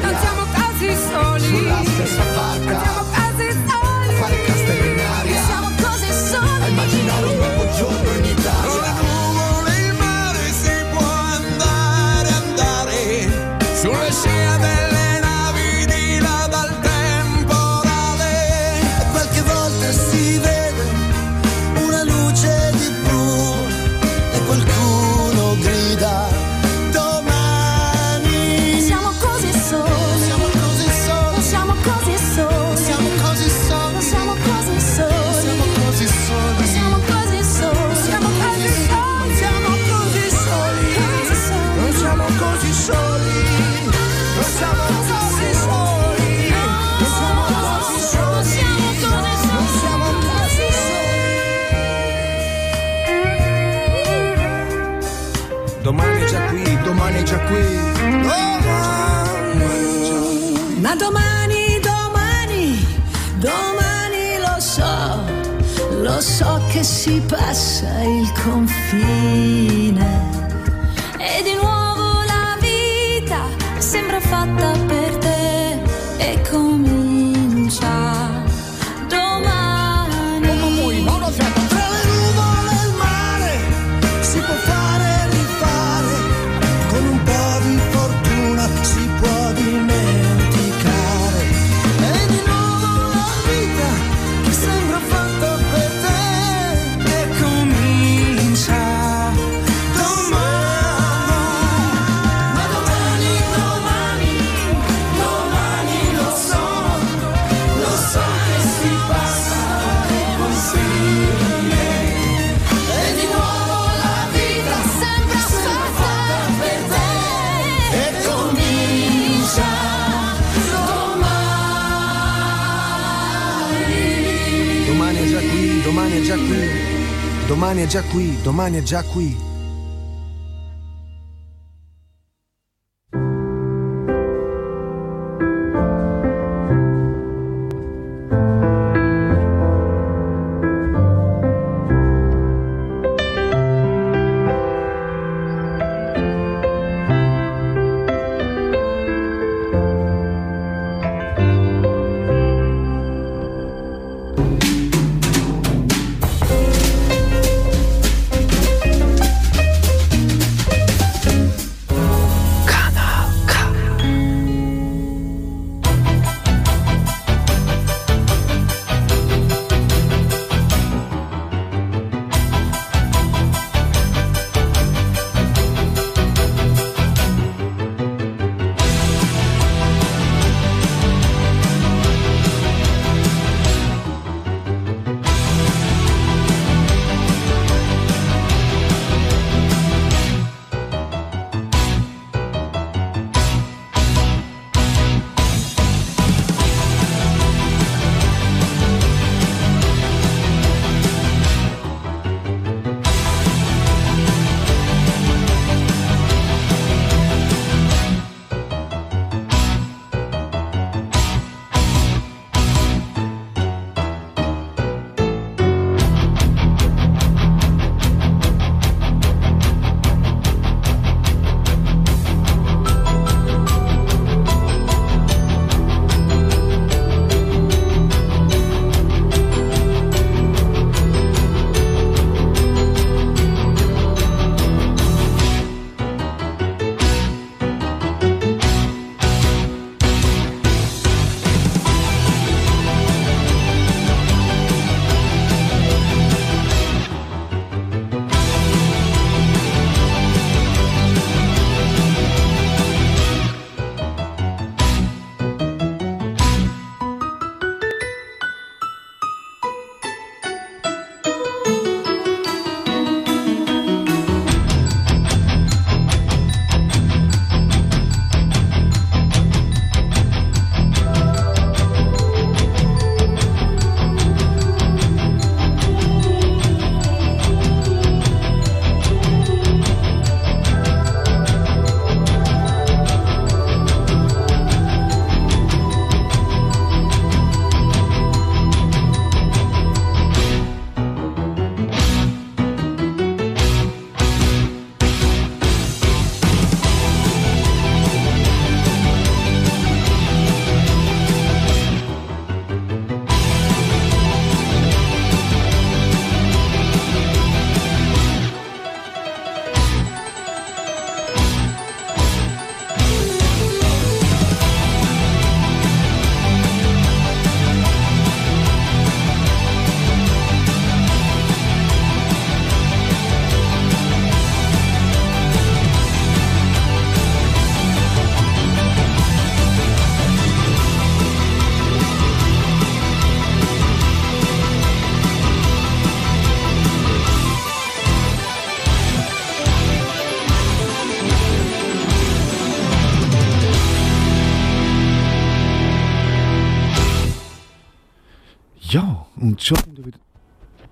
Non siamo così soli. Non siamo così qui, domani. Ma domani, domani, domani lo so, lo so che si passa il confine. Già qui, domani è già qui.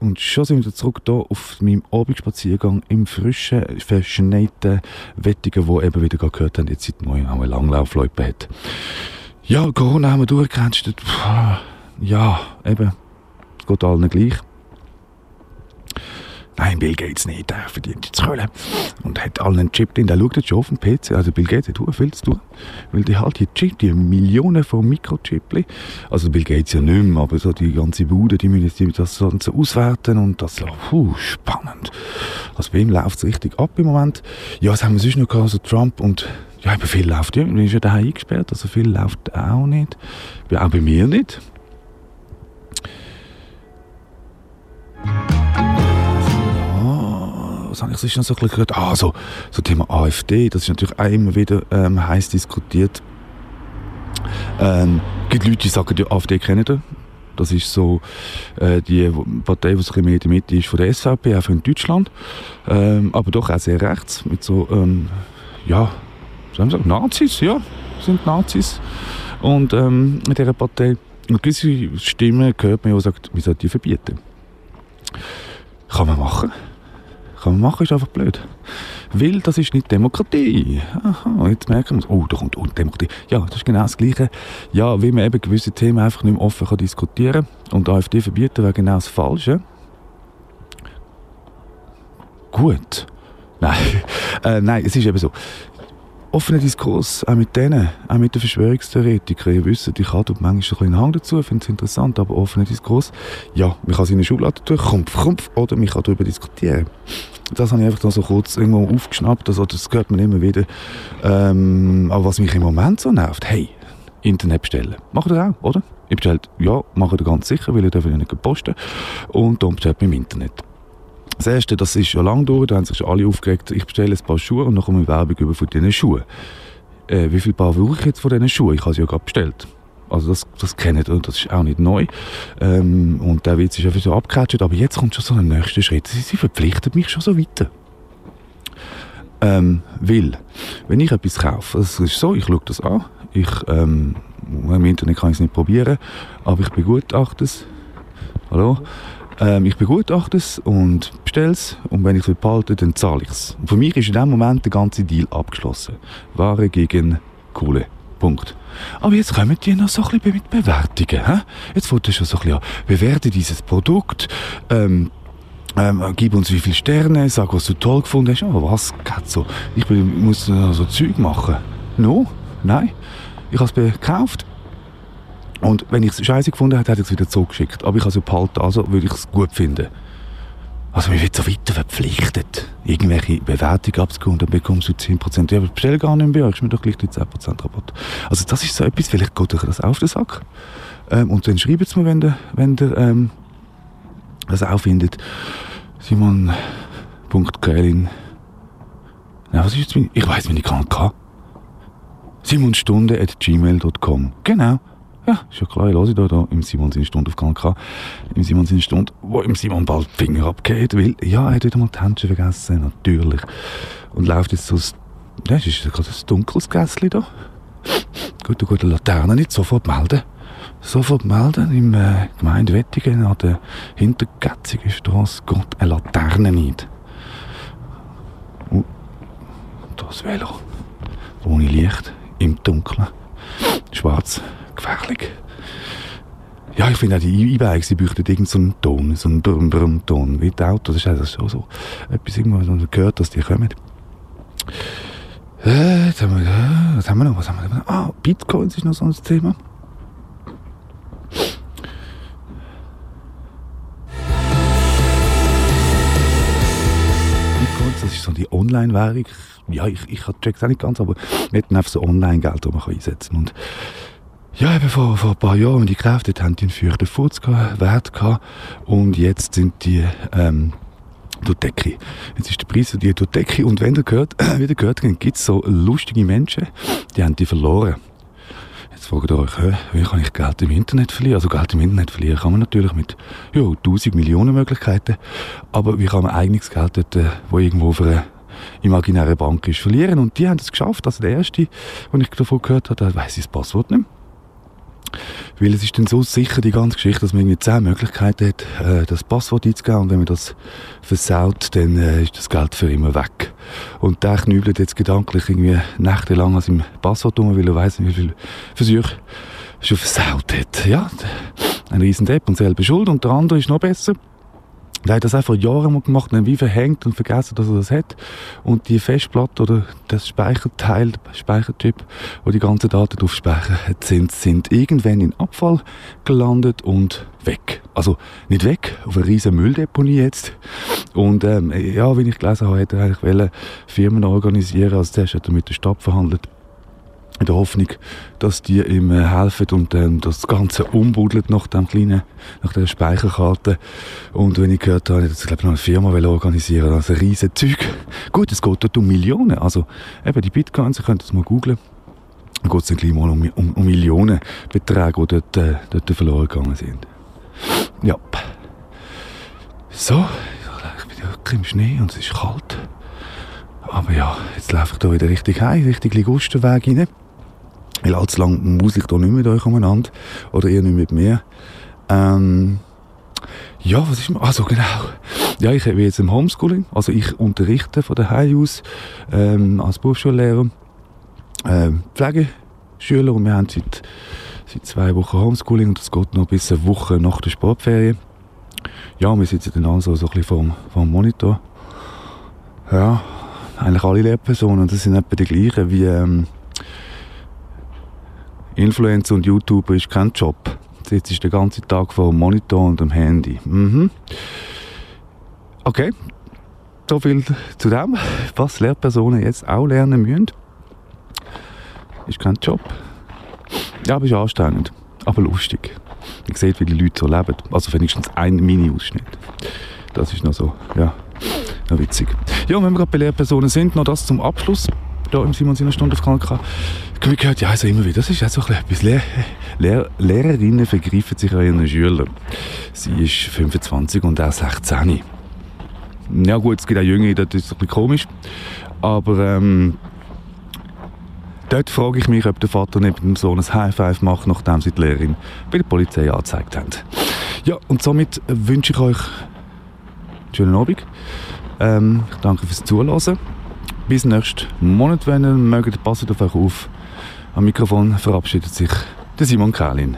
Und schon sind wir zurück hier auf meinem Abendspaziergang im frischen, verschneiten Wettigen, wo eben wieder gehört haben, jetzt seit neuem auch eine Langlaufloipe hat. Ja, Corona haben wir durchgegrenzt. Ja, eben, geht allen gleich. Nein, Bill Gates nicht, der verdient jetzt Kohle. Und hat allen einen Chip drin, der schaut jetzt schon auf dem PC. Also Bill Gates hat viel zu tun. Weil die halt die Chip, die Millionen von Mikrochippli, also Bill Gates ja nicht mehr, aber so die ganze Bude, die müssen jetzt die- das Ganze auswerten und das so, puh, spannend. Also bei ihm läuft es richtig ab im Moment. Ja, was haben wir sonst noch gehabt, so Trump und ja, eben viel läuft ja, ist ja daheim eingesperrt, also viel läuft auch nicht. Auch bei mir nicht. Was habe ich sonst noch so ein bisschen gehört? Ah, so, so Thema AfD, das ist natürlich auch immer wieder ähm, heiß diskutiert. Ähm, gibt Leute, die sagen, die AfD kennen ihr. Das ist so äh, die Partei, die bisschen mehr in der Mitte ist von der SVP, auch in Deutschland. Ähm, aber doch auch sehr rechts, mit so, ähm, ja, sagen, Nazis, ja, sind Nazis. Und ähm, in dieser Partei, und gewisse Stimmen hört man ja, die wir sollten die verbieten. Kann man machen. Kann man machen, ist einfach blöd. Weil das ist nicht Demokratie. Aha, jetzt merken wir es. Oh, da kommt oh, Demokratie. Ja, das ist genau das Gleiche. Ja, wie man eben gewisse Themen einfach nicht mehr offen kann diskutieren und AfD verbieten wäre genau das Falsche. Gut. Nein, äh, nein, es ist eben so. Offener Diskurs, auch mit denen, auch mit den Verschwörungstheoretikern. Ihr wisst, ich habe manchmal ein bisschen Hang dazu, finde es interessant, aber offener Diskurs, ja, man kann seine Schublade durch, Krumpf, Krumpf, oder man kann darüber diskutieren. Das habe ich einfach dann so kurz irgendwo aufgeschnappt, also das hört man immer wieder. Ähm, aber was mich im Moment so nervt, hey, Internet bestellen. Macht ihr auch, oder? Ihr bestellt, ja, macht ihr ganz sicher, weil ihr dürft ja nicht posten. Und dann bestellt man im Internet. Das erste, das ist schon lange durch, da haben sich schon alle aufgeregt, ich bestelle ein paar Schuhe und dann kommt eine Werbung über von diesen Schuhen. Äh, wie viel Paar brauche ich jetzt von diesen Schuhen? Ich habe sie ja gerade bestellt. Also das, das kennt ihr und das ist auch nicht neu. Ähm, und der Witz ist einfach so abgecatcht, aber jetzt kommt schon so ein nächster Schritt. Sie, sie verpflichtet mich schon so weiter. Ähm, weil, wenn ich etwas kaufe, es ist so, ich schaue das an, ich, ähm, im Internet kann ich es nicht probieren, aber ich begutachte es. Hallo? Ähm, ich begutachte es und bestelle es und wenn ich es behalte, dann zahle ich es. Und für mich ist in dem Moment der ganze Deal abgeschlossen. Ware gegen Kohle. Punkt. Aber jetzt kommen die noch so ein bisschen mit Bewertungen. Hä? Jetzt fängt es schon so ein bisschen an. Bewerte dieses Produkt, ähm, ähm, gib uns wie viele Sterne, sag, was du toll gefunden hast. Aber was geht so? Ich bin, muss äh, so Zeug machen. No? Nein. Ich habe es gekauft. Und wenn ich es scheiße gefunden hätte, hätte ich es wieder zurückgeschickt. Aber ich habe es ja behalten, also würde ich es gut finden. Also man wird so weiter verpflichtet, irgendwelche Bewertungen abzugeben und dann bekommst du 10%. Ja, aber bestell gar nicht mehr, ich mir doch gleich die 10% Rabatt. Also das ist so etwas, vielleicht geht euch das auf den Sack. Ähm, und dann schreibt es mir, wenn ihr, wenn ihr ähm, das auch findet. Simon.Kählin. Ja, was ist jetzt mein, ich weiß, wie ich kann. Simonstunde at gmail.com. Genau. Ja, ist ja klar, ich höre da, da im Simon seine Stunde auf Kanal. Im Simon seine Stunde, wo im Simon bald die Finger abgeht, weil, ja, er hat wieder mal die Händchen vergessen, natürlich. Und läuft jetzt so, ja, es ist gerade ein dunkles Gässchen da. Gut, eine gute Laterne nicht, sofort melden. Sofort melden im äh, Gemeinde Wettigen an der hintergätzigen Straße geht eine Laterne nicht. Und das Velo. Ohne Licht, im Dunkeln. Schwarz, gefährlich. Ja, ich finde auch die E-Bikes, die bräuchten irgendeinen so Ton, so einen Brum Brum Ton, wie die Autos. Das ist also so, so etwas irgendwo, was man gehört, dass die kommen. Äh, jetzt haben wir, äh, was haben wir noch? Was haben wir noch? Ah, Bitcoins ist noch so ein Thema. Bitcoins, das ist so die Online-Währung. Ja, ich, ich check's auch nicht ganz, aber wir hätten einfach so Online-Geld, das man einsetzen kann. Und ja, eben vor, vor ein paar Jahren, die gekauft haben, haben die einen feuchten Furz gehabt, Wert gehabt. Und jetzt sind die, ähm, durch. Jetzt ist der Preis für die durch. Und wenn ihr gehört, wieder gehört habt, gibt es so lustige Menschen, die haben die verloren. Jetzt fragt ihr euch, wie kann ich Geld im Internet verlieren? Also Geld im Internet verlieren kann man natürlich mit ja, 1000 Millionen Möglichkeiten. Aber wie kann man eigenes Geld dort, äh, wo irgendwo auf einer imaginären Bank ist, verlieren? Und die haben es geschafft. Also der erste, den ich davon gehört habe, der weiss ich das Passwort nicht mehr. Weil es ist dann so sicher, die ganze Geschichte, dass man irgendwie zehn Möglichkeiten hat, äh, das Passwort einzugeben. Und wenn man das versaut, dann äh, ist das Geld für immer weg. Und der knübelt jetzt gedanklich irgendwie nächtelang an seinem Passwort um, weil er weiss nicht, wie viele Versuche schon versaut hat. Ja, ein riesen Depp und selber schuld. Und der andere ist noch besser. Der hat das auch vor Jahren mal gemacht und dann wie verhängt und vergessen, dass er das hat. Und die Festplatte oder das Speicherteil, der Speichertyp, wo die ganzen Daten drauf speichert sind, sind irgendwann in Abfall gelandet und weg. Also nicht weg, auf eine riesen Mülldeponie jetzt. Und ähm, ja, wie ich gelesen habe, hätte er eigentlich Firmen organisieren. Also zuerst hat er mit der Stadt verhandelt in der Hoffnung, dass die ihm äh, helfen und ähm, das Ganze umbuddelt nach dem kleinen, nach der Speicherkarte. Und wenn ich gehört habe, dass ich glaube noch eine Firma organisieren, also ein riesen Zeug. Gut, es geht dort um Millionen. Also eben die Bitcoins, ihr könnt das mal googlen. Dann geht es dann gleich mal um, um, um Millionenbeträge, die dort, äh, dort verloren gegangen sind. Ja. So, ich bin ja im Schnee und es ist kalt. Aber ja, jetzt laufe ich da wieder richtig heim, richtig Ligusterweg rein. Weil allzu lange muss ich da nicht mit euch umeinander. Oder ihr nicht mit mir. Ähm, ja, was ist mir? Also genau. Ja, ich bin jetzt im Homeschooling. Also ich unterrichte von daheim aus ähm, als Berufsschullehrer ähm, Pflegeschüler und wir haben seit, seit zwei Wochen Homeschooling und das geht noch bis eine Woche nach der Sportferien. Ja, wir sitzen dann also so ein bisschen vorm, vorm Monitor. Ja, eigentlich alle Lehrpersonen, das sind etwa die gleichen wie ähm, Influencer und YouTuber ist kein Job. Jetzt ist der ganze Tag vor dem Monitor und dem Handy. Mhm. Okay, so viel zu dem, was Lehrpersonen jetzt auch lernen müssen. Ist kein Job. Ja, aber ist anstrengend, aber lustig. Ich sehe, wie die Leute so leben. Also wenigstens ein Mini-Ausschnitt. Das ist noch so, ja, noch witzig. Ja, und wenn wir gerade bei Lehrpersonen sind, noch das zum Abschluss. Hier im Simon seiner Stunde auf habe gehört, ja, also immer wieder, das ist auch so ein bisschen. Lehr Lehr Lehrerinnen vergreifen sich an ihren Schülern. Sie ist 25 und er 16. Ja gut, es gibt auch Jüngere, das ist ein bisschen komisch. Aber ähm, dort frage ich mich, ob der Vater neben dem Sohn ein High Five macht, nachdem sie die Lehrerin bei der Polizei angezeigt haben. Ja, und somit wünsche ich euch einen schönen Abend. Ähm, ich danke fürs Zuhören. Bis nächsten Monat, wenn ihr mögt, passt auf euch auf. Am Mikrofon verabschiedet sich der Simon Kählin.